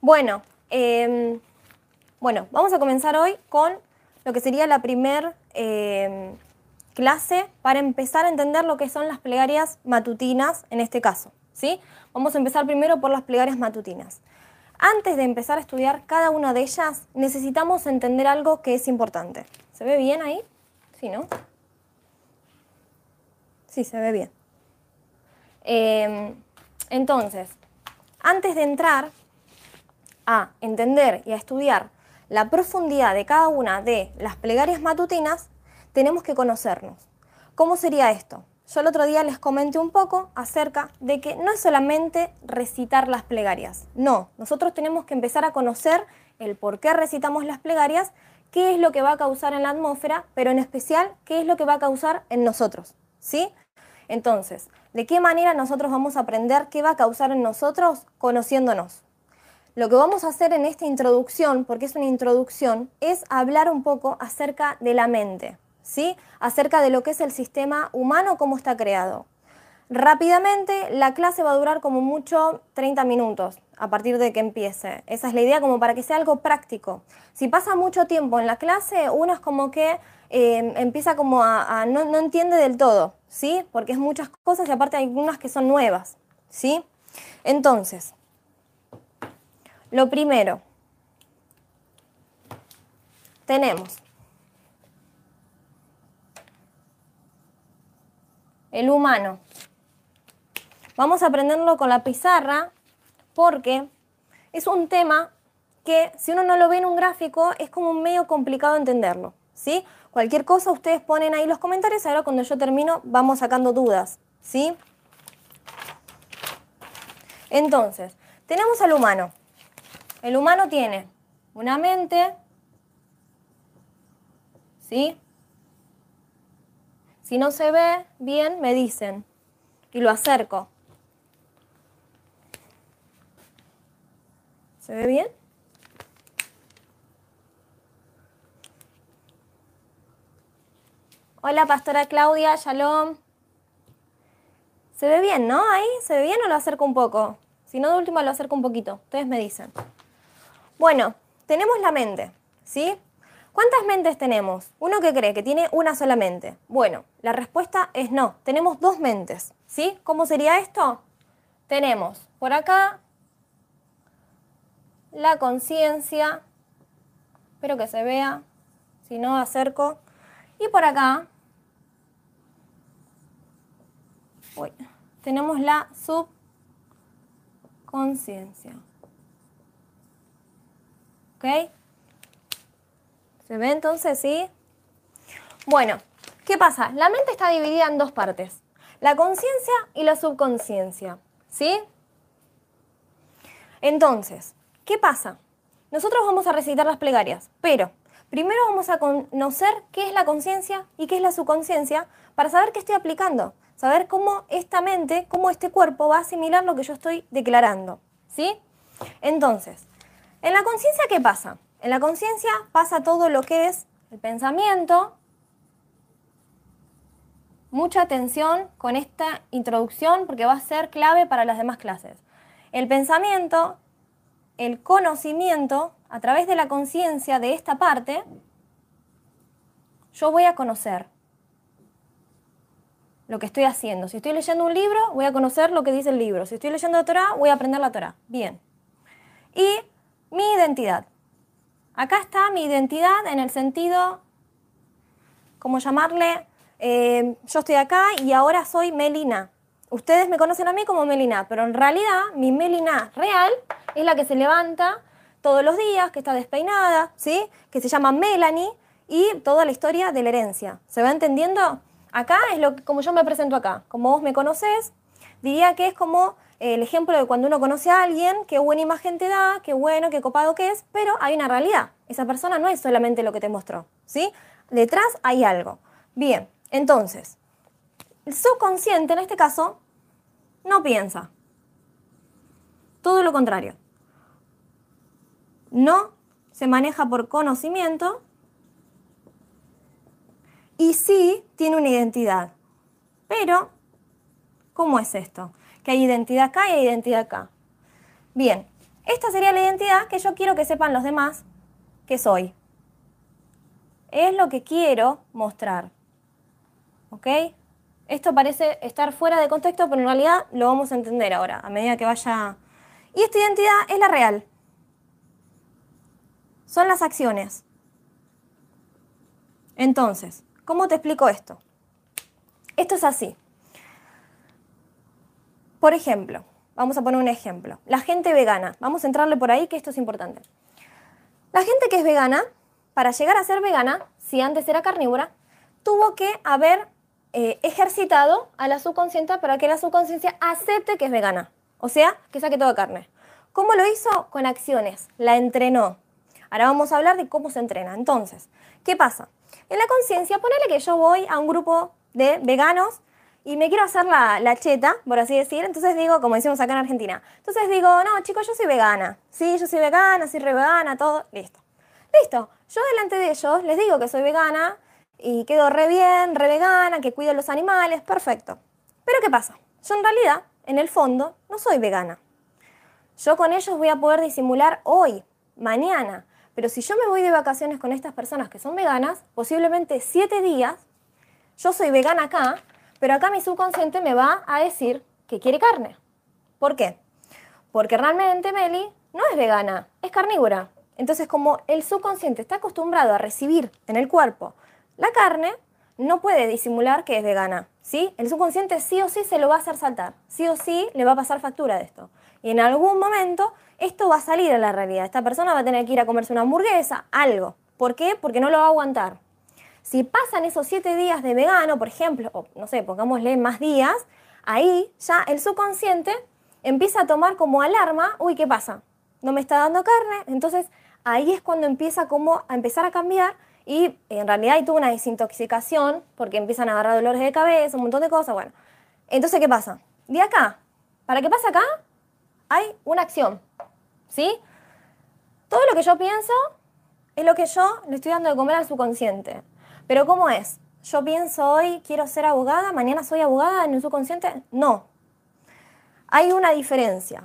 Bueno, em, bueno, vamos a comenzar hoy con lo que sería la primer em, clase para empezar a entender lo que son las plegarias matutinas en este caso. ¿sí? Vamos a empezar primero por las plegarias matutinas. Antes de empezar a estudiar cada una de ellas, necesitamos entender algo que es importante. ¿Se ve bien ahí? Sí, ¿no? Sí, se ve bien. Em, entonces, antes de entrar a entender y a estudiar la profundidad de cada una de las plegarias matutinas, tenemos que conocernos. ¿Cómo sería esto? Yo el otro día les comenté un poco acerca de que no es solamente recitar las plegarias, no, nosotros tenemos que empezar a conocer el por qué recitamos las plegarias, qué es lo que va a causar en la atmósfera, pero en especial qué es lo que va a causar en nosotros, ¿sí? Entonces, ¿de qué manera nosotros vamos a aprender qué va a causar en nosotros conociéndonos? Lo que vamos a hacer en esta introducción, porque es una introducción, es hablar un poco acerca de la mente. ¿sí? acerca de lo que es el sistema humano, cómo está creado. Rápidamente, la clase va a durar como mucho 30 minutos a partir de que empiece. Esa es la idea como para que sea algo práctico. Si pasa mucho tiempo en la clase, uno es como que eh, empieza como a, no, no, entiende del todo, ¿sí? Porque es muchas cosas y aparte hay algunas que son nuevas, ¿sí? Entonces, lo primero, tenemos el humano. Vamos a aprenderlo con la pizarra porque es un tema que si uno no lo ve en un gráfico es como medio complicado entenderlo. ¿sí? Cualquier cosa ustedes ponen ahí los comentarios, ahora cuando yo termino vamos sacando dudas. ¿sí? Entonces, tenemos al humano. El humano tiene una mente, ¿sí? Si no se ve bien, me dicen y lo acerco. ¿Se ve bien? Hola, pastora Claudia, shalom. ¿Se ve bien, no? Ahí, ¿se ve bien o lo acerco un poco? Si no, de última lo acerco un poquito. Ustedes me dicen. Bueno, tenemos la mente, ¿sí? ¿Cuántas mentes tenemos? Uno que cree que tiene una sola mente. Bueno, la respuesta es no. Tenemos dos mentes. ¿Sí? ¿Cómo sería esto? Tenemos por acá la conciencia. Espero que se vea. Si no, acerco. Y por acá tenemos la subconsciencia. ¿Ok? ¿Se ve entonces, sí? Bueno, ¿qué pasa? La mente está dividida en dos partes. La conciencia y la subconsciencia. ¿Sí? Entonces, ¿qué pasa? Nosotros vamos a recitar las plegarias, pero primero vamos a conocer qué es la conciencia y qué es la subconsciencia para saber qué estoy aplicando, saber cómo esta mente, cómo este cuerpo va a asimilar lo que yo estoy declarando. ¿Sí? Entonces, en la conciencia, ¿qué pasa? En la conciencia pasa todo lo que es el pensamiento. Mucha atención con esta introducción porque va a ser clave para las demás clases. El pensamiento, el conocimiento, a través de la conciencia de esta parte, yo voy a conocer lo que estoy haciendo. Si estoy leyendo un libro, voy a conocer lo que dice el libro. Si estoy leyendo la Torah, voy a aprender la Torah. Bien. Y mi identidad. Acá está mi identidad en el sentido, como llamarle, eh, yo estoy acá y ahora soy Melina. Ustedes me conocen a mí como Melina, pero en realidad mi Melina real es la que se levanta todos los días, que está despeinada, ¿sí? que se llama Melanie y toda la historia de la herencia. ¿Se va entendiendo? Acá es lo como yo me presento acá. Como vos me conoces, diría que es como el ejemplo de cuando uno conoce a alguien, qué buena imagen te da, qué bueno, qué copado que es, pero hay una realidad. Esa persona no es solamente lo que te mostró, ¿sí? Detrás hay algo. Bien, entonces, el subconsciente en este caso no piensa. Todo lo contrario. No se maneja por conocimiento y sí tiene una identidad. Pero, ¿cómo es esto? Que hay identidad acá y hay identidad acá. Bien, Esta sería la identidad que yo quiero que sepan los demás que soy. Es lo que quiero mostrar. ¿Ok? Esto parece estar fuera de contexto, pero en realidad lo vamos a entender ahora, a medida que vaya... Y esta identidad es la real. Son las acciones. Entonces, ¿cómo te explico esto? Esto es así. Por ejemplo, vamos a poner un ejemplo. La gente vegana. Vamos a entrarle por ahí que esto es importante. La gente que es vegana, para llegar a ser vegana, si antes era carnívora, tuvo que haber eh, ejercitado a la subconsciente para que la subconsciencia acepte que es vegana, o sea, que saque toda carne. ¿Cómo lo hizo? Con acciones, la entrenó. Ahora vamos a hablar de cómo se entrena. Entonces, ¿qué pasa? En la conciencia, ponele que yo voy a un grupo de veganos y me quiero hacer la, cheta, por así decir, entonces digo, como decimos acá en Argentina, entonces digo, no, chicos, yo soy vegana, sí, yo soy vegana, soy re vegana, todo, listo. Listo, yo delante de ellos les digo que soy vegana, y quedo re bien, re vegana, que cuido los animales, perfecto. Pero ¿qué pasa? Yo en realidad, en el fondo, no soy vegana. Yo con ellos voy a poder disimular hoy, mañana, pero si yo me voy de vacaciones con estas personas que son veganas, posiblemente siete días, yo soy vegana acá, pero acá mi subconsciente me va a decir que quiere carne. ¿Por qué? Porque realmente Meli no es vegana, es carnívora. Entonces, como el subconsciente está acostumbrado a recibir en el cuerpo la carne no puede disimular que es vegana, ¿sí? El subconsciente sí o sí se lo va a hacer saltar, sí o sí le va a pasar factura de esto. Y en algún momento esto va a salir a la realidad. Esta persona va a tener que ir a comerse una hamburguesa, algo. ¿Por qué? Porque no lo va a aguantar. Si pasan esos siete días de vegano, por ejemplo, o no sé, pongámosle más días, ahí ya el subconsciente empieza a tomar como alarma, uy, ¿qué pasa? No me está dando carne. Entonces ahí es cuando empieza como a empezar a cambiar y en realidad hay tuvo una desintoxicación porque empiezan a agarrar dolores de cabeza, un montón de cosas. Bueno, entonces, ¿qué pasa? De acá, para que pase acá, hay una acción. ¿Sí? Todo lo que yo pienso es lo que yo le estoy dando de comer al subconsciente. Pero ¿cómo es? Yo pienso hoy quiero ser abogada, mañana soy abogada en el subconsciente. No. Hay una diferencia.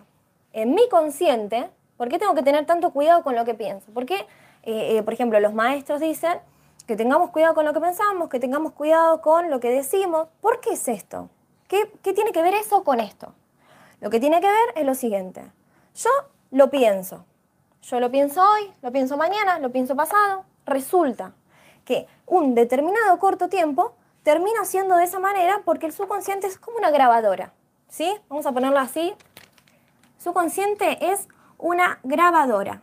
En mi consciente, ¿por qué tengo que tener tanto cuidado con lo que pienso? Porque eh, eh, por ejemplo, los maestros dicen que tengamos cuidado con lo que pensamos, que tengamos cuidado con lo que decimos. ¿Por qué es esto? ¿Qué, ¿Qué tiene que ver eso con esto? Lo que tiene que ver es lo siguiente. Yo lo pienso. Yo lo pienso hoy, lo pienso mañana, lo pienso pasado. Resulta que un determinado corto tiempo termina siendo de esa manera porque el subconsciente es como una grabadora. ¿Sí? Vamos a ponerlo así. Subconsciente es una grabadora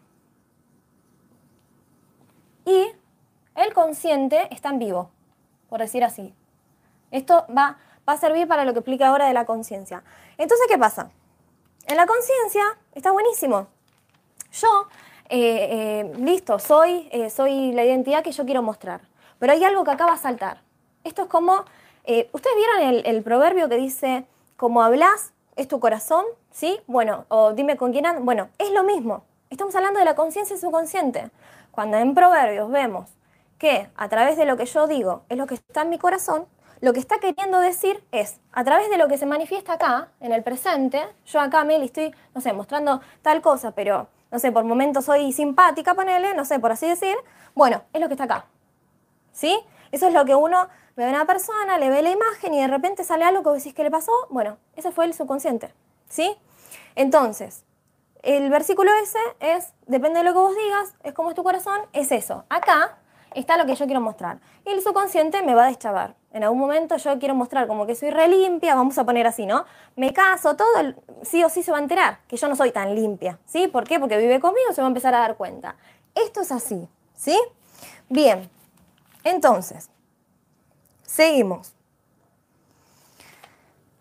y el consciente está en vivo, por decir así. Esto va, va a servir para lo que explica ahora de la conciencia. Entonces, ¿qué pasa? En la conciencia está buenísimo. Yo, eh, eh, listo, soy, eh, soy la identidad que yo quiero mostrar. Pero hay algo que acaba de saltar. Esto es como, ¿ustedes vieron el, el, proverbio que dice, como hablas, es tu corazón? ¿Sí? Bueno, o dime con quién andas. Bueno, es lo mismo. Estamos hablando de la conciencia subconsciente. Cuando en Proverbios vemos que a través de lo que yo digo es lo que está en mi corazón, lo que está queriendo decir es, a través de lo que se manifiesta acá, en el presente, yo acá, Meli, estoy, no sé, mostrando tal cosa, pero, no sé, por momentos soy simpática, ponele, no sé, por así decir, bueno, es lo que está acá. ¿Sí? Eso es lo que uno ve a una persona, le ve la imagen y de repente sale algo que decís que le pasó, bueno, ese fue el subconsciente. ¿Sí? Entonces, el versículo ese es, depende de lo que vos digas, es como es tu corazón, es eso. Acá está lo que yo quiero mostrar. Y el subconsciente me va a deschavar. En algún momento yo quiero mostrar como que soy re limpia, vamos a poner así, ¿no? Me caso, todo, sí o sí se va a enterar que yo no soy tan limpia, ¿sí? ¿Por qué? Porque vive conmigo, se va a empezar a dar cuenta. Esto es así, ¿sí? Bien, entonces, seguimos.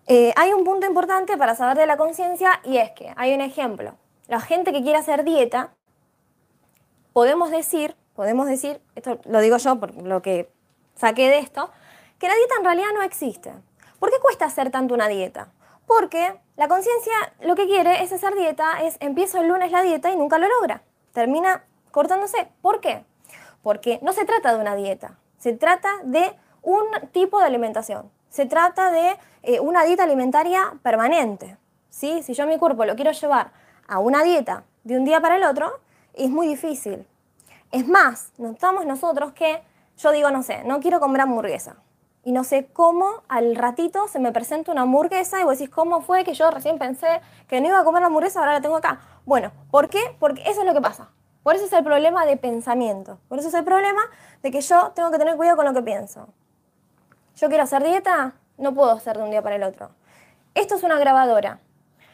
Eh, hay un punto importante para saber de la conciencia y es que hay un ejemplo la gente que quiere hacer dieta, podemos decir, podemos decir, esto lo digo yo por lo que saqué de esto, que la dieta en realidad no existe. ¿Por qué cuesta hacer tanto una dieta? Porque la conciencia lo que quiere es hacer dieta, es empiezo el lunes la dieta y nunca lo logra. Termina cortándose. ¿Por qué? Porque no se trata de una dieta, se trata de un tipo de alimentación. Se trata de eh, una dieta alimentaria permanente. ¿sí? Si yo mi cuerpo lo quiero llevar a una dieta de un día para el otro es muy difícil. Es más, notamos nosotros que yo digo, no sé, no quiero comer hamburguesa. Y no sé cómo al ratito se me presenta una hamburguesa y vos decís, ¿cómo fue que yo recién pensé que no iba a comer la hamburguesa, ahora la tengo acá? Bueno, ¿por qué? Porque eso es lo que pasa. Por eso es el problema de pensamiento. Por eso es el problema de que yo tengo que tener cuidado con lo que pienso. Yo quiero hacer dieta, no puedo hacer de un día para el otro. Esto es una grabadora.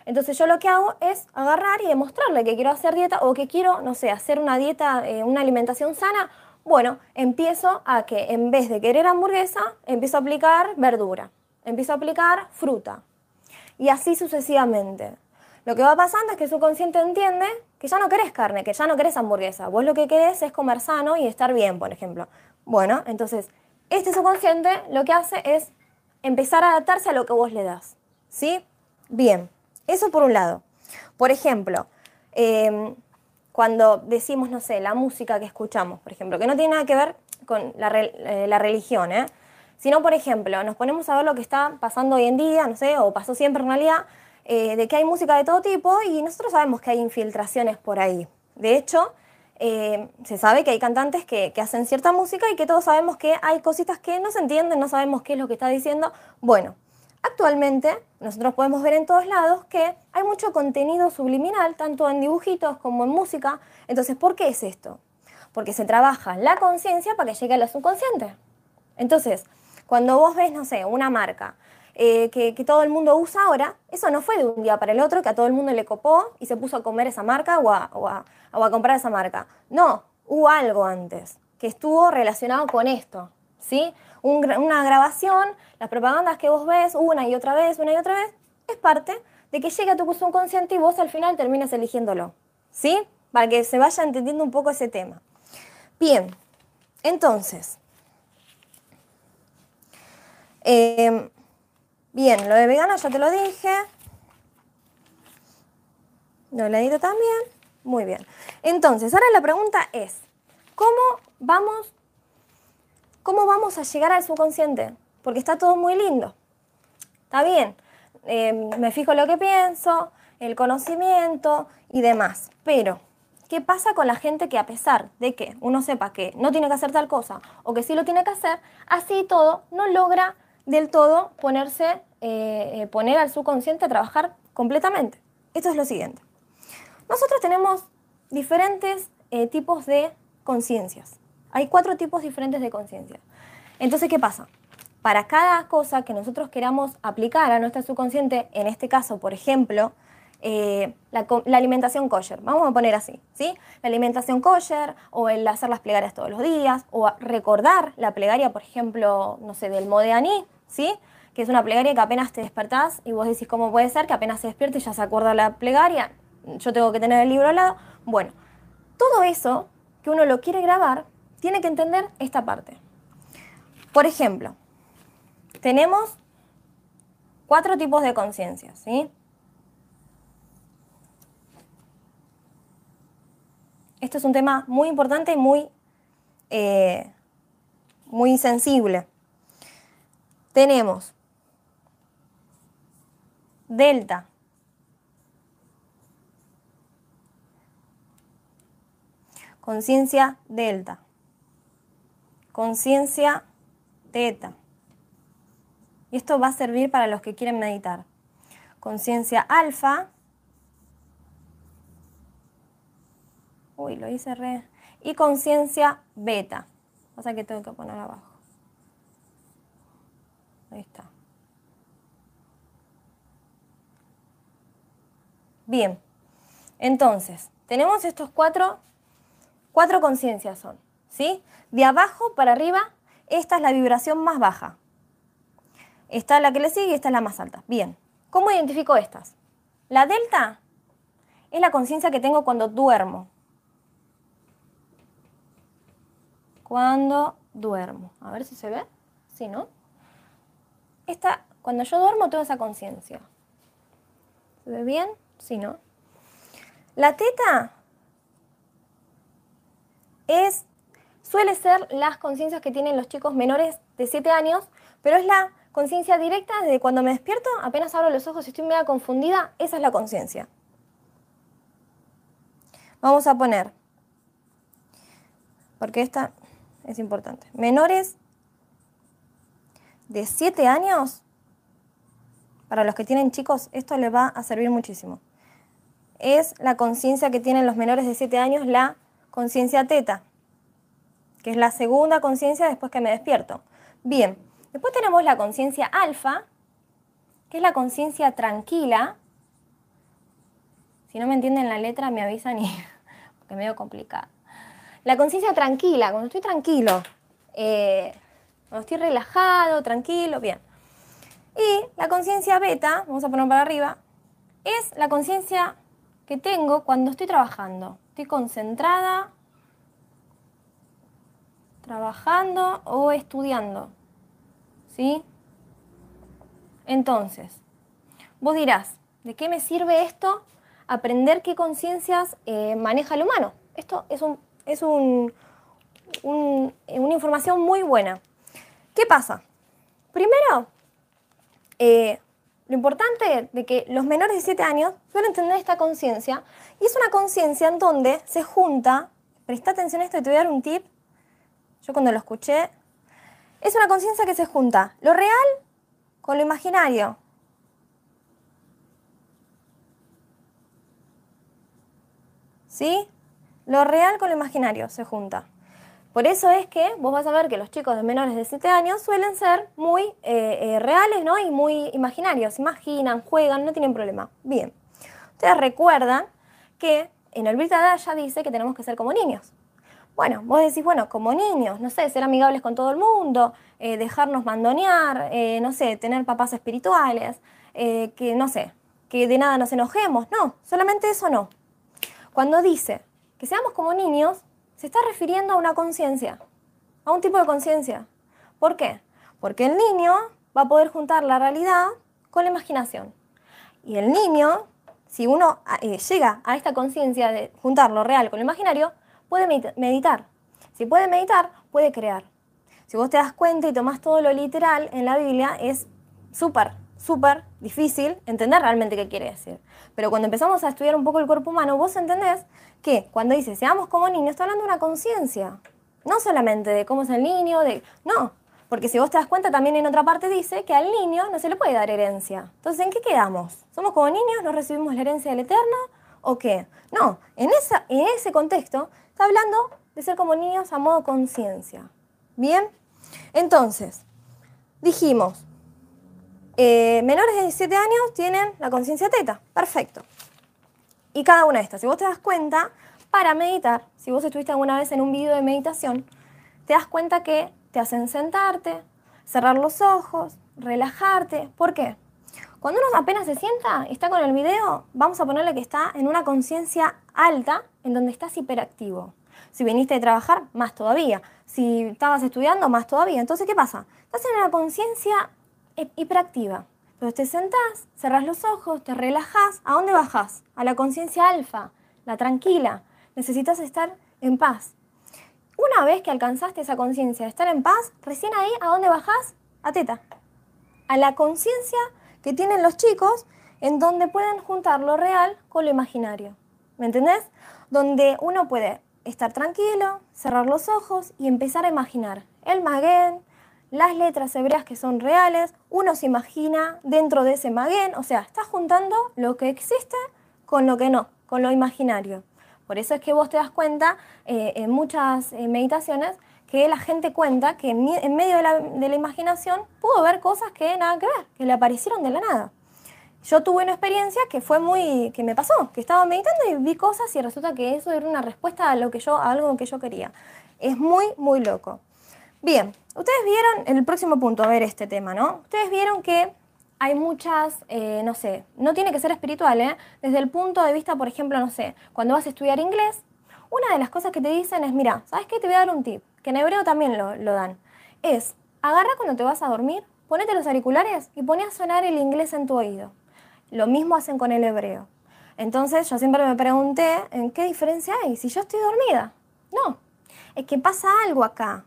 Entonces yo lo que hago es agarrar y demostrarle que quiero hacer dieta o que quiero, no sé, hacer una dieta, eh, una alimentación sana. Bueno, empiezo a que en vez de querer hamburguesa, empiezo a aplicar verdura, empiezo a aplicar fruta. Y así sucesivamente. Lo que va pasando es que su consciente entiende que ya no querés carne, que ya no querés hamburguesa. Vos lo que querés es comer sano y estar bien, por ejemplo. Bueno, entonces, este subconsciente lo que hace es empezar a adaptarse a lo que vos le das. ¿Sí? Bien. Eso por un lado. Por ejemplo, em, cuando decimos, no sé, la música que escuchamos, por ejemplo, que no tiene nada que ver con la, eh, religión, ¿eh? sino, por ejemplo, nos ponemos a ver lo que está pasando hoy en día, no sé, o pasó siempre en realidad, eh, de que hay música de todo tipo y nosotros sabemos que hay infiltraciones por ahí. De hecho, eh, se sabe que hay cantantes que, que, hacen cierta música y que todos sabemos que hay cositas que no se entienden, no sabemos qué es lo que está diciendo. Bueno, Actualmente nosotros podemos ver en todos lados que hay mucho contenido subliminal, tanto en dibujitos como en música. Entonces, ¿por qué es esto? Porque se trabaja la conciencia para que llegue a lo subconsciente. Entonces, cuando vos ves, no sé, una marca eh, que, todo el mundo usa ahora, eso no fue de un día para el otro que a todo el mundo le copó y se puso a comer esa marca o a, o a comprar esa marca. No, hubo algo antes que estuvo relacionado con esto, ¿sí? Una grabación, las propagandas que vos ves una y otra vez, una y otra vez, es parte de que llegue a tu subconsciente y vos al final termines eligiéndolo. ¿Sí? Para que se vaya entendiendo un poco ese tema. Bien, entonces. Em, bien, lo de vegana ya te lo dije. Lo leído también. Muy bien. Entonces, ahora la pregunta es, ¿cómo vamos ¿cómo vamos a llegar al subconsciente? Porque está todo muy lindo. Está bien, eh, me fijo lo que pienso, el conocimiento y demás. Pero, ¿qué pasa con la gente que a pesar de que uno sepa que no tiene que hacer tal cosa o que sí lo tiene que hacer, así todo no logra del todo ponerse, eh, eh, poner al subconsciente a trabajar completamente? Esto es lo siguiente. Nosotros tenemos diferentes tipos de conciencias. Hay cuatro tipos diferentes de conciencia. Entonces, ¿qué pasa? Para cada cosa que nosotros queramos aplicar a nuestra subconsciente, en este caso, por ejemplo, eh, la, alimentación kosher, vamos a poner así, ¿sí? La alimentación kosher, o el hacer las plegarias todos los días, o recordar la plegaria, por ejemplo, no sé, del Modeaní, ¿sí? Que es una plegaria que apenas te despertás y vos decís, ¿cómo puede ser que apenas se despierte y ya se acuerda la plegaria? Yo tengo que tener el libro al lado. Bueno, todo eso que uno lo quiere grabar, tiene que entender esta parte. Por ejemplo, tenemos cuatro tipos de conciencia, ¿sí? Esto es un tema muy importante y muy, eh, muy sensible. Tenemos delta, conciencia delta conciencia teta. Y esto va a servir para los que quieren meditar. Conciencia alfa. Uy, lo hice re. Y conciencia beta. O sea que tengo que poner abajo. Ahí está. Bien. Entonces, tenemos estos cuatro, cuatro conciencias son. ¿Sí? De abajo para arriba, esta es la vibración más baja. Esta es la que le sigue y esta es la más alta. Bien, ¿cómo identifico estas? La delta es la conciencia que tengo cuando duermo. Cuando duermo. A ver si se ve. Sí, ¿no? Esta, cuando yo duermo tengo esa conciencia. ¿Se ve bien? Sí, ¿no? La teta es suele ser las conciencias que tienen los chicos menores de 7 años, pero es la conciencia directa desde cuando me despierto, apenas abro los ojos y estoy media confundida, esa es la conciencia. vamos a poner, porque esta es importante, menores de 7 años, para los que tienen chicos, esto les va a servir muchísimo. Es la conciencia que tienen los menores de 7 años, la conciencia teta, que es la segunda conciencia después que me despierto. Bien, después tenemos la conciencia alfa, que es la conciencia tranquila. Si no me entienden la letra, me avisan y porque es medio complicado. La conciencia tranquila, cuando estoy tranquilo, eh, cuando estoy relajado, tranquilo, bien. Y la conciencia beta, vamos a poner para arriba, es la conciencia que tengo cuando estoy trabajando. Estoy concentrada, trabajando o estudiando. ¿Sí? Entonces, vos dirás, ¿de qué me sirve esto? Aprender qué conciencias eh, maneja el humano. Esto es, un, es un, una información muy buena. ¿Qué pasa? Primero, eh, lo importante de que los menores de 7 años suelen tener esta conciencia y es una conciencia en donde se junta, presta atención a esto te voy a dar un tip, yo cuando lo escuché, es una conciencia que se junta lo real con lo imaginario. ¿Sí? Lo real con lo imaginario se junta. Por eso es que vos vas a ver que los chicos de menores de 7 años suelen ser muy eh, eh, reales ¿no? y muy imaginarios. Imaginan, juegan, no tienen problema. Bien. Ustedes recuerdan que en el Brita ya dice que tenemos que ser como niños. Bueno, vos decís, bueno, como niños, no sé, ser amigables con todo el mundo, eh, dejarnos mandonear, no sé, tener papás espirituales, que no sé, que de nada nos enojemos. No, solamente eso no. Cuando dice que seamos como niños, se está refiriendo a una conciencia, a un tipo de conciencia. ¿Por qué? Porque el niño va a poder juntar la realidad con la imaginación. Y el niño, si uno eh, llega a esta conciencia de juntar lo real con lo imaginario, puede meditar. Si puede meditar, puede crear. Si vos te das cuenta y tomás todo lo literal en la Biblia, es súper, súper difícil entender realmente qué quiere decir. Pero cuando empezamos a estudiar un poco el cuerpo humano, vos entendés que cuando dice seamos como niños, está hablando de una conciencia. No solamente de cómo es el niño, de. No. Porque si vos te das cuenta, también en otra parte dice que al niño no se le puede dar herencia. Entonces, ¿en qué quedamos? ¿Somos como niños? ¿No recibimos la herencia del Eterno? ¿O qué? No, en, esa, en ese contexto está hablando de ser como niños a modo conciencia. ¿Bien? Entonces, dijimos, eh, menores de 17 años tienen la conciencia teta. Perfecto y cada una de estas. Si vos te das cuenta, para meditar, si vos estuviste alguna vez en un video de meditación, te das cuenta que te hacen sentarte, cerrar los ojos, relajarte. ¿Por qué? Cuando uno apenas se sienta, está con el video, vamos a ponerle que está en una conciencia alta, en donde estás hiperactivo. Si viniste de trabajar, más todavía. Si estabas estudiando, más todavía. Entonces, ¿qué pasa? Estás en una conciencia hiperactiva. Entonces te sentás, cerrás los ojos, te relajás. ¿A dónde bajás? A la conciencia alfa, la tranquila. Necesitas estar en paz. Una vez que alcanzaste esa conciencia de estar en paz, recién ahí, ¿a dónde bajás? A teta. A la conciencia que tienen los chicos en donde pueden juntar lo real con lo imaginario. ¿Me entendés? Donde uno puede estar tranquilo, cerrar los ojos y empezar a imaginar el maguen, las letras hebreas que son reales, uno se imagina dentro de ese maguen, o sea, está juntando lo que existe con lo que no, con lo imaginario. Por eso es que vos te das cuenta eh, en muchas eh, meditaciones que la gente cuenta que en, medio de la, de la, imaginación pudo ver cosas que nada que ver, que le aparecieron de la nada. Yo tuve una experiencia que fue muy, que me pasó, que estaba meditando y vi cosas y resulta que eso era una respuesta a lo que yo, a algo que yo quería. Es muy, muy loco. Bien, ustedes vieron, en el próximo punto, a ver este tema, ¿no? Ustedes vieron que hay muchas, eh, no sé, no tiene que ser espiritual, ¿eh? Desde el punto de vista, por ejemplo, no sé, cuando vas a estudiar inglés, una de las cosas que te dicen es, mira, ¿sabes qué? Te voy a dar un tip, que en hebreo también lo, lo dan. Es, agarra cuando te vas a dormir, ponete los auriculares y pone a sonar el inglés en tu oído. Lo mismo hacen con el hebreo. Entonces yo siempre me pregunté, ¿en qué diferencia hay? Si yo estoy dormida. No, es que pasa algo acá.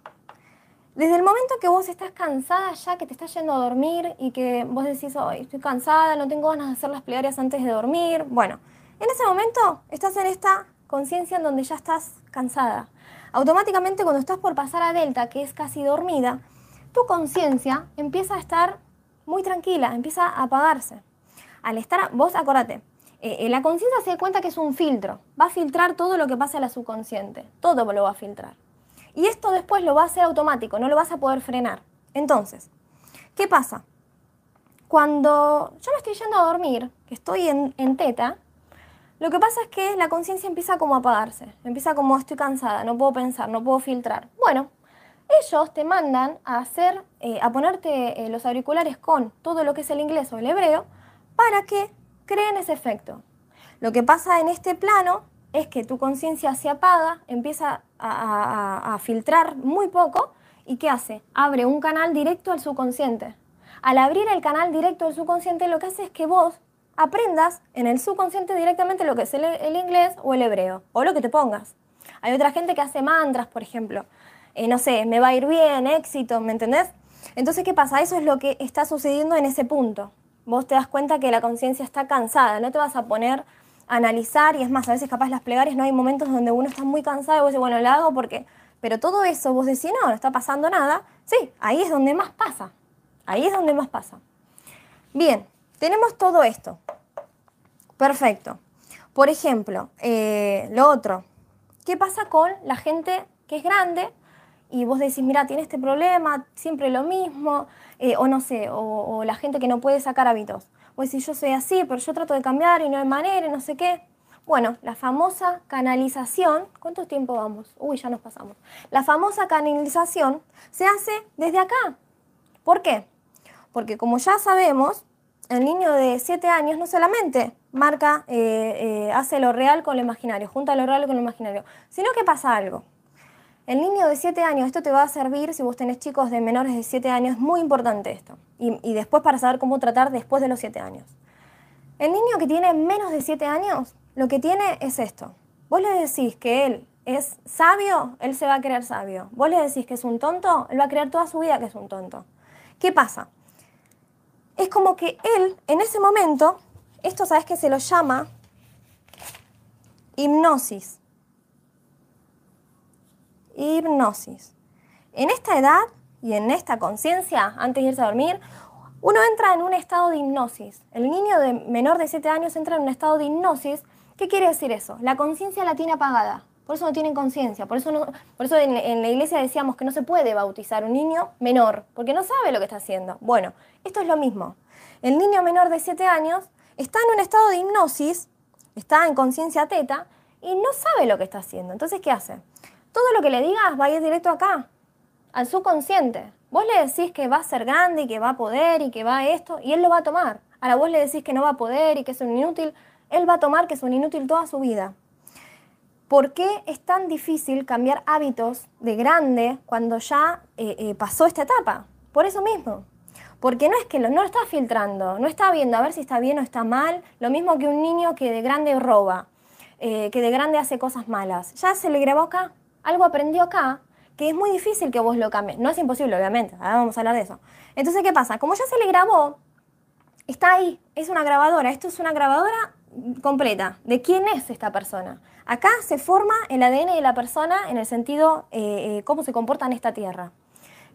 Desde el momento que vos estás cansada ya, que te estás yendo a dormir y que vos decís, hoy estoy cansada, no tengo ganas de hacer las plegarias antes de dormir, bueno, en ese momento estás en esta conciencia en donde ya estás cansada. Automáticamente cuando estás por pasar a delta, que es casi dormida, tu conciencia empieza a estar muy tranquila, empieza a apagarse. Al estar, vos acordate, eh, eh, la conciencia se da cuenta que es un filtro, va a filtrar todo lo que pasa a la subconsciente, todo lo va a filtrar. Y esto después lo va a hacer automático, no lo vas a poder frenar. Entonces, ¿qué pasa? Cuando yo me estoy yendo a dormir, que estoy en, en teta, lo que pasa es que la conciencia empieza como a apagarse, empieza como estoy cansada, no puedo pensar, no puedo filtrar. Bueno, ellos te mandan a hacer, eh, a ponerte eh, los auriculares con todo lo que es el inglés o el hebreo para que creen ese efecto. Lo que pasa en este plano es que tu conciencia se apaga, empieza a, a, filtrar muy poco y ¿qué hace? Abre un canal directo al subconsciente. Al abrir el canal directo al subconsciente lo que hace es que vos aprendas en el subconsciente directamente lo que es el, inglés o el hebreo, o lo que te pongas. Hay otra gente que hace mantras, por ejemplo. Eh, no sé, me va a ir bien, éxito, ¿me entendés? Entonces, ¿qué pasa? Eso es lo que está sucediendo en ese punto. Vos te das cuenta que la conciencia está cansada, no te vas a poner a analizar, y es más, a veces capaz las plegarias no hay momentos donde uno está muy cansado y vos decís, bueno, lo hago porque... Pero todo eso, vos decís, no, no está pasando nada. Sí, ahí es donde más pasa. Ahí es donde más pasa. Bien, tenemos todo esto. Perfecto. Por ejemplo, eh, lo otro, ¿qué pasa con la gente que es grande y vos decís, mira, tiene este problema, siempre lo mismo, eh, o no sé, o, la gente que no puede sacar hábitos. O decís, yo soy así, pero yo trato de cambiar y no hay manera y no sé qué. Bueno, la famosa canalización, ¿cuánto tiempo vamos? Uy, ya nos pasamos. La famosa canalización se hace desde acá. ¿Por qué? Porque como ya sabemos, el niño de 7 años no solamente marca, eh, eh, hace lo real con lo imaginario, junta lo real con lo imaginario, sino que pasa algo. El niño de 7 años, esto te va a servir si vos tenés chicos de menores de 7 años, es muy importante esto. Y, y después para saber cómo tratar después de los 7 años. El niño que tiene menos de 7 años, lo que tiene es esto. Vos le decís que él es sabio, él se va a creer sabio. Vos le decís que es un tonto, él va a creer toda su vida que es un tonto. ¿Qué pasa? es como que él, en ese momento, esto sabes que se lo llama hipnosis. Hipnosis. En esta edad y en esta conciencia, antes de irse a dormir, uno entra en un estado de hipnosis. El niño de menor de 7 años entra en un estado de hipnosis. ¿Qué quiere decir eso? La conciencia la tiene apagada. Por eso no tienen conciencia. Por eso, por eso en, en, la iglesia decíamos que no se puede bautizar un niño menor, porque no sabe lo que está haciendo. Bueno, esto es lo mismo. El niño menor de 7 años está en un estado de hipnosis, está en conciencia teta y no sabe lo que está haciendo. Entonces, ¿qué hace? Todo lo que le digas va a ir directo acá, al subconsciente. Vos le decís que va a ser grande y que va a poder y que va a esto, y él lo va a tomar. Ahora vos le decís que no va a poder y que es un inútil, él va a tomar que es un inútil toda su vida. ¿Por qué es tan difícil cambiar hábitos de grande cuando ya eh, eh, pasó esta etapa? Por eso mismo. Porque no es que lo, no lo está filtrando, no está viendo a ver si está bien o está mal, lo mismo que un niño que de grande roba, eh, que de grande hace cosas malas. Ya se le grabó acá, algo aprendió acá, que es muy difícil que vos lo cambies. No es imposible, obviamente, ahora vamos a hablar de eso. Entonces, ¿qué pasa? Como ya se le grabó, está ahí, es una grabadora, esto es una grabadora completa de quién es esta persona. Acá se forma el ADN de la persona en el sentido eh, eh, cómo se comporta en esta tierra.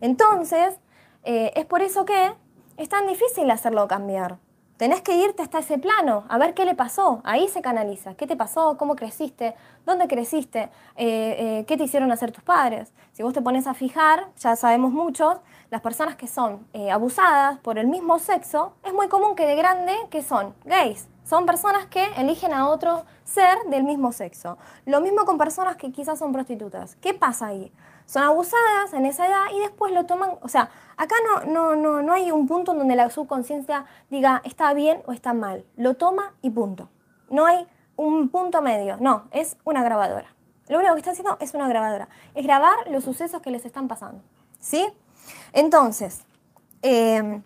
Entonces, eh, es por eso que es tan difícil hacerlo cambiar. Tenés que irte hasta ese plano, a ver qué le pasó. Ahí se canaliza. ¿Qué te pasó? ¿Cómo creciste? ¿Dónde creciste? ¿Qué te hicieron hacer tus padres? Si vos te pones a fijar, ya sabemos muchos, las personas que son abusadas por el mismo sexo, es muy común que de grande, que son gays, son personas que eligen a otro ser del mismo sexo. Lo mismo con personas que quizás son prostitutas. ¿Qué pasa ahí? Son abusadas en esa edad y después lo toman, o sea, acá no, no, no, no hay un punto en donde la subconsciencia diga está bien o está mal. Lo toma y punto. No hay un punto medio, no, es una grabadora. Lo único que está haciendo es una grabadora. Es grabar los sucesos que les están pasando. ¿Sí? Entonces, eh,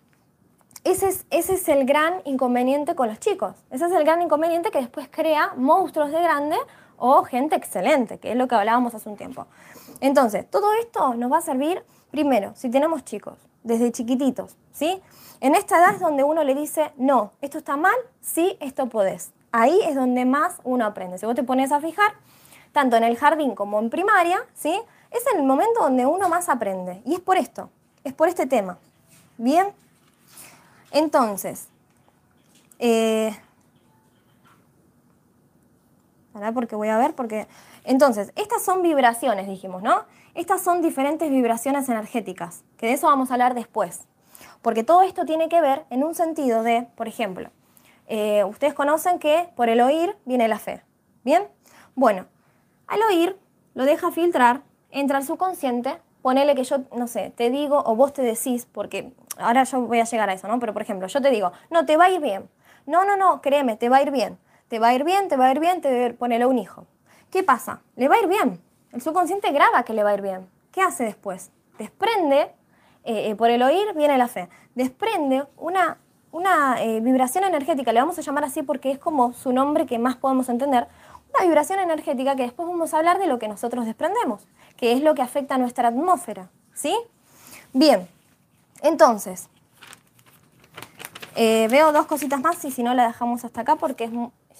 ese es, el gran inconveniente con los chicos. Ese es el gran inconveniente que después crea monstruos de grande o gente excelente, que es lo que hablábamos hace un tiempo. Entonces, todo esto nos va a servir, primero, si tenemos chicos, desde chiquititos, ¿sí? En esta edad es donde uno le dice, no, esto está mal, sí, esto podés. Ahí es donde más uno aprende. Si vos te pones a fijar, tanto en el jardín como en primaria, ¿sí? Es el momento donde uno más aprende. Y es por esto, es por este tema. ¿Bien? Entonces, eh, porque voy a ver, porque... Entonces, estas son vibraciones, dijimos, ¿no? Estas son diferentes vibraciones energéticas, que de eso vamos a hablar después. Porque todo esto tiene que ver en un sentido de, por ejemplo, eh, ustedes conocen que por el oír viene la fe. ¿Bien? Bueno, al oír lo deja filtrar, entra al subconsciente, ponele que yo, no sé, te digo o vos te decís, porque ahora yo voy a llegar a eso, ¿no? Pero por ejemplo, yo te digo, no, te va a ir bien. No, no, no, créeme, te va a ir bien. Te va a ir bien, te va a ir bien, te ponele un hijo. ¿Qué pasa? Le va a ir bien. El subconsciente graba que le va a ir bien. ¿Qué hace después? Desprende, eh, eh, por el oír viene la fe, desprende una una eh, vibración energética, le vamos a llamar así porque es como su nombre que más podemos entender, una vibración energética que después vamos a hablar de lo que nosotros desprendemos, que es lo que afecta a nuestra atmósfera, ¿sí? Bien, entonces, veo dos cositas más y si no la dejamos hasta acá porque es,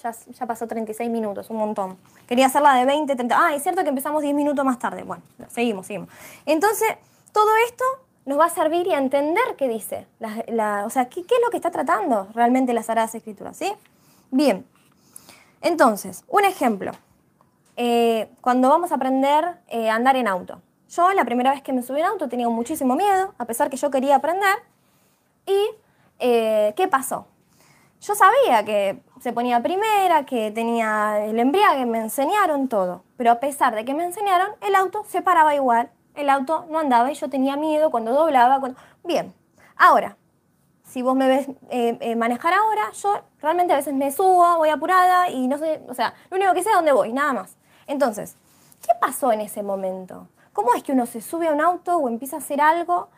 ya, ya, pasó 36 minutos, un montón. Quería hacerla de 20, 30. Ah, es cierto que empezamos 10 minutos más tarde. Bueno, seguimos, seguimos. Entonces, todo esto nos va a servir y a entender qué dice, o sea, ¿qué, es lo que está tratando realmente las Sagradas Escrituras, ¿sí? Bien, entonces, un ejemplo. Eh, cuando vamos a aprender eh, a andar en auto. Yo la primera vez que me subí en auto tenía muchísimo miedo, a pesar que yo quería aprender. ¿Y eh, qué pasó? Yo sabía que se ponía primera, que tenía el embriague, me enseñaron todo. Pero a pesar de que me enseñaron, el auto se paraba igual el auto no andaba y yo tenía miedo cuando doblaba. Bien, ahora, si vos me ves eh, eh, manejar ahora, yo realmente a veces me subo, voy apurada y no sé, o sea, lo único que sé es dónde voy, nada más. Entonces, ¿qué pasó en ese momento? ¿Cómo es que uno se sube a un auto o empieza a hacer algo?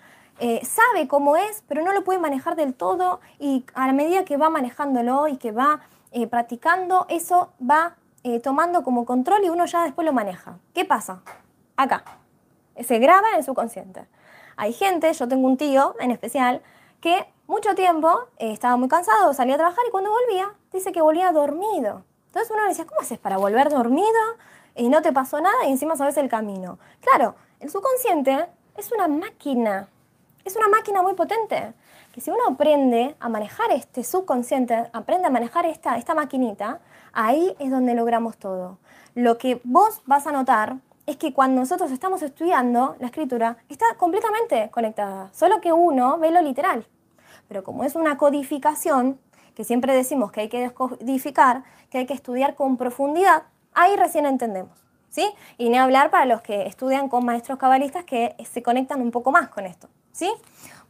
Eh, sabe cómo es, pero no lo puede manejar del todo y a la medida que va manejándolo y que va practicando, eso va tomando como control y uno ya después lo maneja. ¿Qué pasa? Acá, se graba en el subconsciente. Hay gente, yo tengo un tío en especial, que mucho tiempo eh, estaba muy cansado, salía a trabajar y cuando volvía, dice que volvía dormido. Entonces uno le decía, ¿cómo haces para volver dormido y no te pasó nada y encima sabes el camino? Claro, el subconsciente es una máquina, es una máquina muy potente, que si uno aprende a manejar este subconsciente, aprende a manejar esta, esta maquinita, ahí es donde logramos todo. Lo que vos vas a notar es que cuando nosotros estamos estudiando la escritura, está completamente conectada, solo que uno ve lo literal. Pero como es una codificación, que siempre decimos que hay que descodificar, que hay que estudiar con profundidad, ahí recién entendemos. ¿Sí? Y ni hablar para los que estudian con maestros cabalistas que se conectan un poco más con esto. ¿Sí?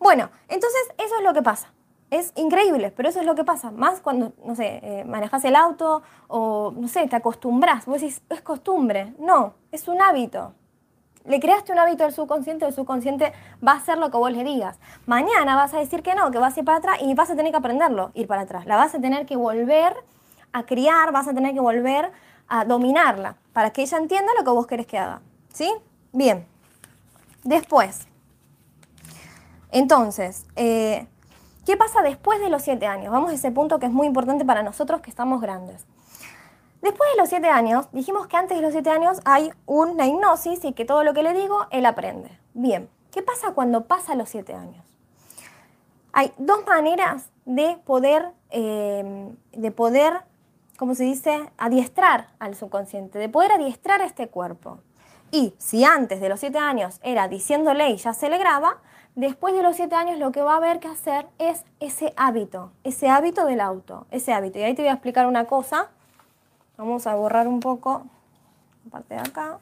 Bueno, entonces eso es lo que pasa es increíble, pero eso es lo que pasa. Más cuando, no sé, eh, manejas el auto o, no sé, te acostumbras. Vos decís, es costumbre. No, es un hábito. Le creaste un hábito al subconsciente, el subconsciente va a hacer lo que vos le digas. Mañana vas a decir que no, que vas a ir para atrás y vas a tener que aprenderlo, ir para atrás. La vas a tener que volver a criar, vas a tener que volver a dominarla para que ella entienda lo que vos querés que haga. ¿Sí? Bien. Después. Entonces, eh, ¿Qué pasa después de los siete años? Vamos a ese punto que es muy importante para nosotros que estamos grandes. Después de los siete años, dijimos que antes de los siete años hay una hipnosis y que todo lo que le digo, él aprende. Bien, ¿qué pasa cuando pasa los siete años? Hay dos maneras de poder, eh, de poder, como se dice, adiestrar al subconsciente, de poder adiestrar este cuerpo. Y si antes de los siete años era diciéndole y ya se le graba, después de los siete años lo que va a haber que hacer es ese hábito, ese hábito del auto, ese hábito. Y ahí te voy a explicar una cosa. Vamos a borrar un poco la parte de acá.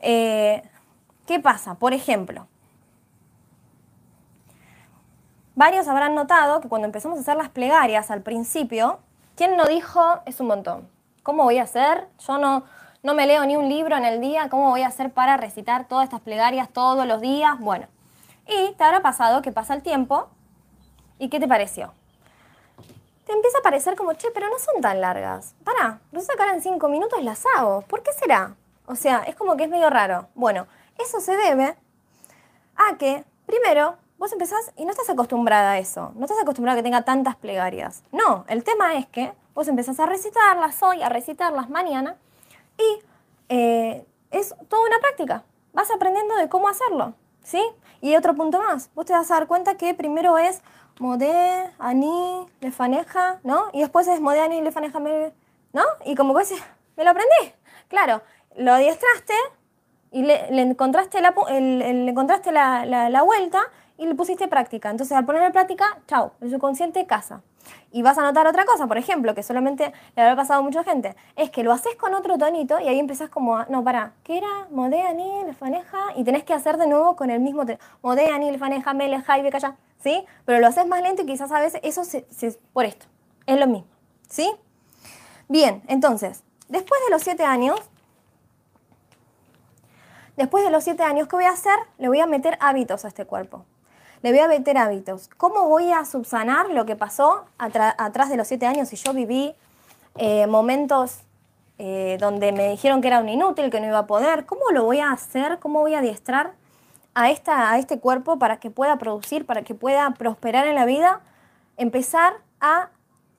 Eh, ¿Qué pasa? Por ejemplo, varios habrán notado que cuando empezamos a hacer las plegarias al principio, ¿quién no dijo es un montón? ¿Cómo voy a hacer? Yo no, no me leo ni un libro en el día, ¿cómo voy a hacer para recitar todas estas plegarias todos los días? Bueno, y te habrá pasado que pasa el tiempo y ¿qué te pareció? Te empieza a parecer como, che, pero no son tan largas. Para, no sacar en cinco minutos las hago. ¿Por qué será? O sea, es como que es medio raro. Bueno, eso se debe a que, primero, vos empezás y no estás acostumbrada a eso. No estás acostumbrada a que tenga tantas plegarias. No, el tema es que vos empezás a recitarlas hoy, a recitarlas mañana, Y eh, es toda una práctica. Vas aprendiendo de cómo hacerlo, ¿sí? Y otro punto más, vos te vas a dar cuenta que primero es modé, aní, lefaneja, ¿no? Y después es modé, aní, lefaneja, ¿no? Y como que me lo aprendí. Claro, lo adiestraste y le, encontraste, la, le encontraste la, vuelta y le pusiste práctica. Entonces, al ponerle práctica, chao, el subconsciente casa. Y vas a notar otra cosa, por ejemplo, que solamente le habrá pasado a mucha gente, es que lo haces con otro tonito y ahí empezás como, no, para, ¿qué era? Modé, aní, lefaneja, y tenés que hacer de nuevo con el mismo, modé, aní, lefaneja, mele, jaibe, calla, ¿sí? Pero lo haces más lento y quizás a veces eso se, por esto, es lo mismo, ¿sí? Bien, entonces, después de los siete años, después de los siete años, ¿qué voy a hacer? Le voy a meter hábitos a este cuerpo. Le voy a meter hábitos. ¿Cómo voy a subsanar lo que pasó atrás de los siete años si yo viví eh, momentos eh, donde me dijeron que era un inútil, que no iba a poder? ¿Cómo lo voy a hacer? ¿Cómo voy a adiestrar a, esta, a este cuerpo para que pueda producir, para que pueda prosperar en la vida? Empezar a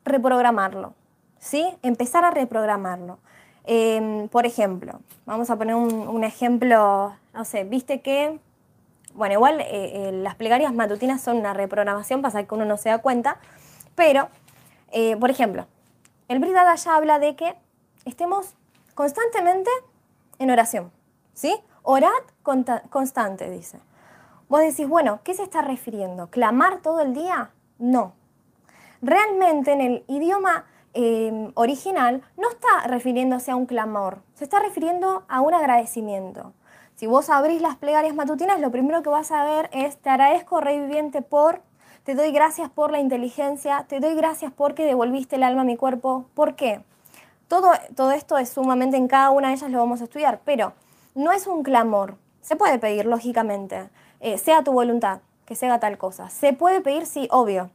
reprogramarlo. ¿Sí? Empezar a reprogramarlo. Em, por ejemplo, vamos a poner un, ejemplo, no sé, viste que, bueno, igual eh, eh, las plegarias matutinas son una reprogramación, pasa que uno no se da cuenta, pero, eh, por ejemplo, el Bridada ya habla de que estemos constantemente en oración, ¿sí? Orad constante, dice. Vos decís, bueno, ¿qué se está refiriendo? ¿Clamar todo el día? No. Realmente en el idioma original no está refiriéndose a un clamor, se está refiriendo a un agradecimiento. Si vos abrís las plegarias matutinas, lo primero que vas a ver es te agradezco, Rey Viviente, por, te doy gracias por la inteligencia, te doy gracias porque devolviste el alma a mi cuerpo. ¿Por qué? Todo, todo esto es sumamente en cada una de ellas lo vamos a estudiar, pero no es un clamor. Se puede pedir, lógicamente, eh, sea tu voluntad, que se haga tal cosa. Se puede pedir, sí, obvio.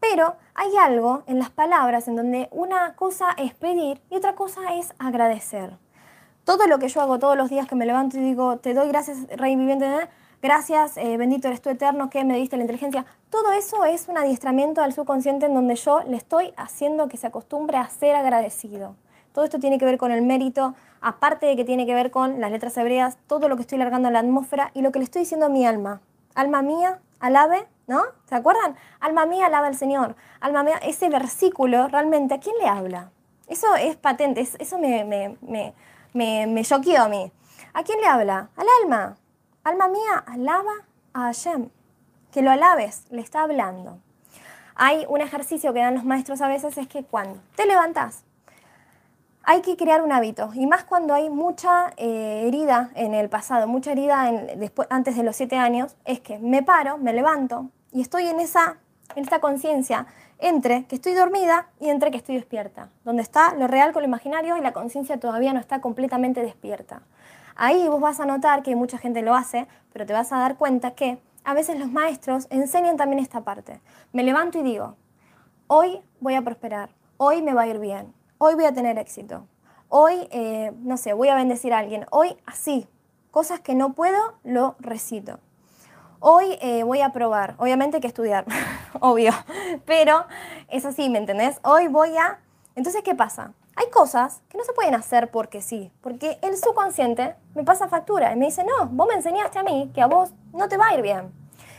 Pero hay algo en las palabras en donde una cosa es pedir y otra cosa es agradecer. Todo lo que yo hago todos los días que me levanto y digo, te doy gracias, Rey Viviente, gracias, eh, bendito eres tú eterno, que me diste la inteligencia. Todo eso es un adiestramiento al subconsciente en donde yo le estoy haciendo que se acostumbre a ser agradecido. Todo esto tiene que ver con el mérito, aparte de que tiene que ver con las letras hebreas, todo lo que estoy largando a la atmósfera y lo que le estoy diciendo a mi alma. Alma mía, alabe ¿no? ¿Se acuerdan? Alma mía, alaba al Señor. Alma mía, ese versículo realmente, ¿a quién le habla? Eso es patente, eso me, me, choqueó a mí. ¿A quién le habla? Al alma. Alma mía, alaba a Hashem. Que lo alabes, le está hablando. Hay un ejercicio que dan los maestros a veces, es que cuando te levantas, hay que crear un hábito, y más cuando hay mucha eh, herida en el pasado, mucha herida después, antes de los siete años, es que me paro, me levanto, y estoy en esa, en esta conciencia entre que estoy dormida y entre que estoy despierta, donde está lo real con lo imaginario y la conciencia todavía no está completamente despierta. Ahí vos vas a notar que mucha gente lo hace, pero te vas a dar cuenta que a veces los maestros enseñan también esta parte. Me levanto y digo, hoy voy a prosperar, hoy me va a ir bien, hoy voy a tener éxito, hoy, eh, no sé, voy a bendecir a alguien, hoy así, cosas que no puedo, lo recito. Hoy eh, voy a probar, obviamente hay que estudiar, obvio, pero es así, ¿me entendés? Hoy voy a... Entonces, ¿qué pasa? Hay cosas que no se pueden hacer porque sí, porque el subconsciente me pasa factura y me dice, no, vos me enseñaste a mí que a vos no te va a ir bien.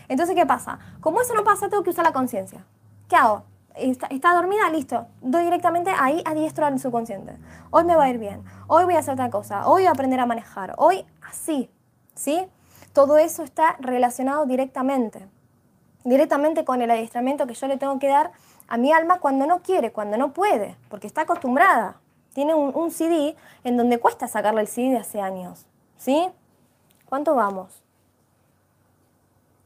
Entonces, ¿qué pasa? Como eso no pasa, tengo que usar la conciencia. ¿Qué hago? Está, está, dormida, listo. Doy directamente ahí a diestro al subconsciente. Hoy me va a ir bien. Hoy voy a hacer otra cosa. Hoy voy a aprender a manejar. Hoy así. ¿Sí? Todo eso está relacionado directamente, directamente con el adiestramiento que yo le tengo que dar a mi alma cuando no quiere, cuando no puede, porque está acostumbrada. Tiene un, CD en donde cuesta sacarle el CD de hace años. ¿Sí? ¿Cuánto vamos?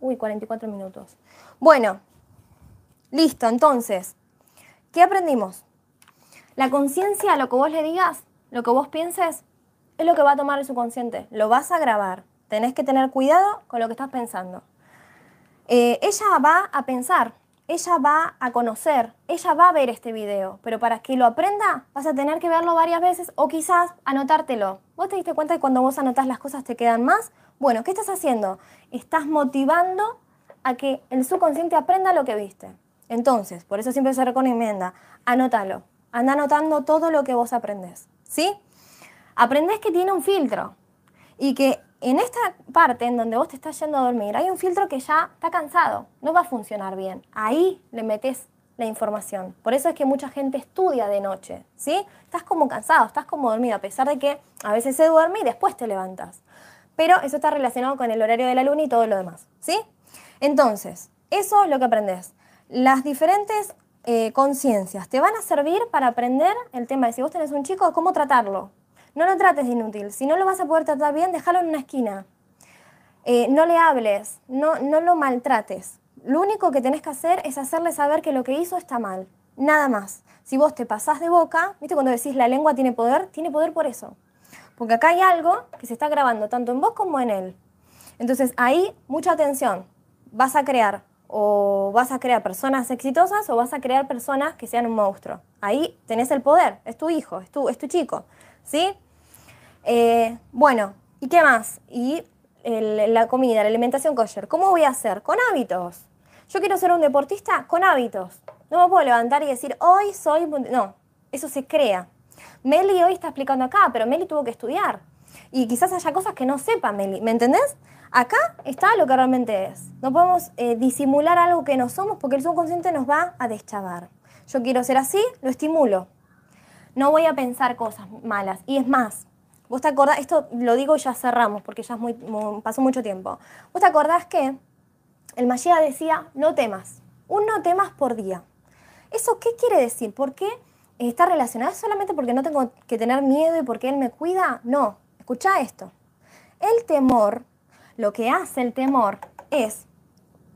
Uy, 44 minutos. Bueno, listo, entonces, ¿qué aprendimos? La conciencia, lo que vos le digas, lo que vos pienses, es lo que va a tomar el subconsciente. Lo vas a grabar. Tenés que tener cuidado con lo que estás pensando. Eh, ella va a pensar, ella va a conocer, ella va a ver este video, pero para que lo aprenda vas a tener que verlo varias veces o quizás anotártelo. ¿Vos te diste cuenta que cuando vos anotás las cosas te quedan más? Bueno, ¿qué estás haciendo? Estás motivando a que el subconsciente aprenda lo que viste. Entonces, por eso siempre se recomienda, anótalo. Anda anotando todo lo que vos aprendés. ¿Sí? aprendés que tiene un filtro y que en esta parte en donde vos te estás yendo a dormir hay un filtro que ya está cansado, no va a funcionar bien. Ahí le metes la información. Por eso es que mucha gente estudia de noche, ¿sí? Estás como cansado, estás como dormido, a pesar de que a veces se duerme y después te levantas. Pero eso está relacionado con el horario de la luna y todo lo demás, ¿sí? Entonces, eso es lo que aprendes. Las diferentes eh, conciencias te van a servir para aprender el tema de si vos tenés un chico, cómo tratarlo. No lo trates de inútil. Si no lo vas a poder tratar bien, déjalo en una esquina. Eh, no le hables, no, no lo maltrates. Lo único que tenés que hacer es hacerle saber que lo que hizo está mal. Nada más. Si vos te pasás de boca, ¿viste cuando decís la lengua tiene poder? Tiene poder por eso. Porque acá hay algo que se está grabando tanto en vos como en él. Entonces ahí, mucha atención. Vas a crear o vas a crear personas exitosas o vas a crear personas que sean un monstruo. Ahí tenés el poder, es tu hijo, es tu, es tu chico, ¿sí? Eh, bueno, ¿y qué más? Y la comida, la alimentación kosher. ¿Cómo voy a hacer? Con hábitos. Yo quiero ser un deportista con hábitos. No me puedo levantar y decir, hoy soy... No, eso se crea. Meli hoy está explicando acá, pero Meli tuvo que estudiar. Y quizás haya cosas que no sepa Meli, ¿me entendés? Acá está lo que realmente es. No podemos eh, disimular algo que no somos porque el subconsciente nos va a deschavar. Yo quiero ser así, lo estimulo. No voy a pensar cosas malas. Y es más, vos te acordás, esto lo digo y ya cerramos porque ya pasó mucho tiempo. Vos te acordás que el Mashiach decía, no temas, un no temas por día. ¿Eso qué quiere decir? ¿Por qué está relacionado? ¿Es solamente porque no tengo que tener miedo y porque Él me cuida? No, escucha esto. El temor lo que hace el temor es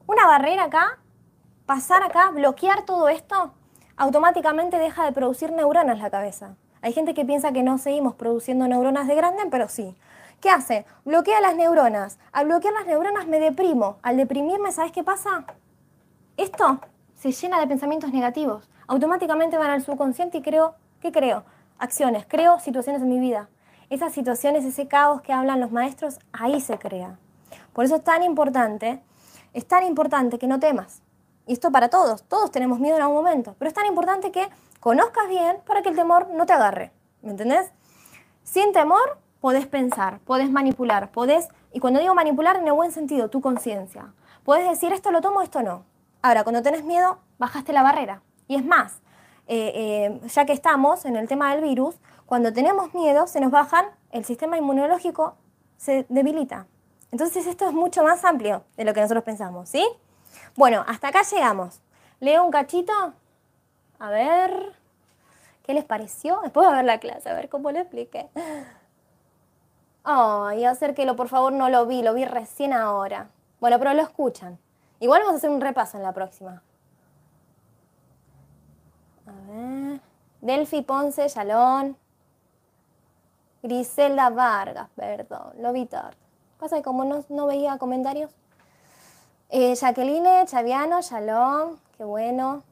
una barrera acá, pasar acá, bloquear todo esto, automáticamente deja de producir neuronas la cabeza. Hay gente que piensa que no seguimos produciendo neuronas de grande, pero sí. ¿Qué hace? Bloquea las neuronas. Al bloquear las neuronas me deprimo. Al deprimirme, ¿sabes qué pasa? Esto se llena de pensamientos negativos. Automáticamente van al subconsciente y creo, ¿qué creo? Acciones, creo situaciones en mi vida. Esas situaciones, ese caos que hablan los maestros, ahí se crea. Por eso es tan importante, es tan importante que no temas. Y esto para todos, todos tenemos miedo en algún momento, pero es tan importante que conozcas bien para que el temor no te agarre. ¿Me entendés? Sin temor podés pensar, podés manipular, podés, y cuando digo manipular en el buen sentido, tu conciencia. Podés decir esto lo tomo, esto no. Ahora, cuando tenés miedo, bajaste la barrera. Y es más, eh, eh, ya que estamos en el tema del virus, cuando tenemos miedo, se nos bajan, el sistema inmunológico se debilita. Entonces esto es mucho más amplio de lo que nosotros pensamos, ¿sí? Bueno, hasta acá llegamos. Leo un cachito. A ver, ¿qué les pareció? Después de ver la clase, a ver cómo lo expliqué. Ay, acérquelo, por favor, no lo vi, lo vi recién ahora. Bueno, pero lo escuchan. Igual vamos a hacer un repaso en la próxima. A ver. Delphi Ponce, Yalón. Griselda Vargas, perdón, lo vi tarde. Pasa que como no, veía comentarios. Eh, Jacqueline, Chaviano, Shalom, qué bueno.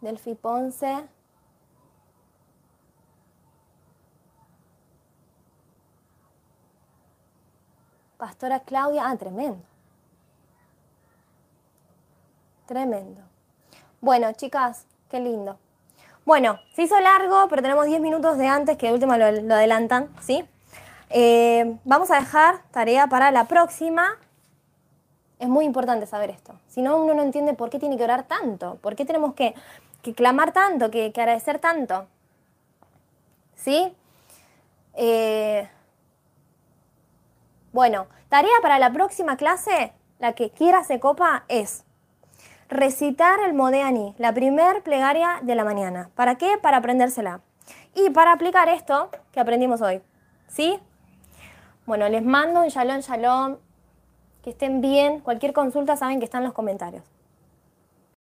Delphi Ponce. Pastora Claudia, ah, tremendo. Tremendo. Bueno, chicas, qué lindo. Bueno, se hizo largo, pero tenemos 10 minutos de antes que de última lo, lo adelantan, ¿sí? Eh, vamos a dejar tarea para la próxima. Es muy importante saber esto. Si no, uno no entiende por qué tiene que orar tanto, por qué tenemos que, clamar tanto, que, agradecer tanto. ¿Sí? Eh, bueno, tarea para la próxima clase, la que quiera se copa, es recitar el Modeani, la primer plegaria de la mañana. ¿Para qué? Para aprendérsela. Y para aplicar esto que aprendimos hoy. ¿Sí? Bueno, les mando un shalom, shalom. Que estén bien. Cualquier consulta saben que están en los comentarios.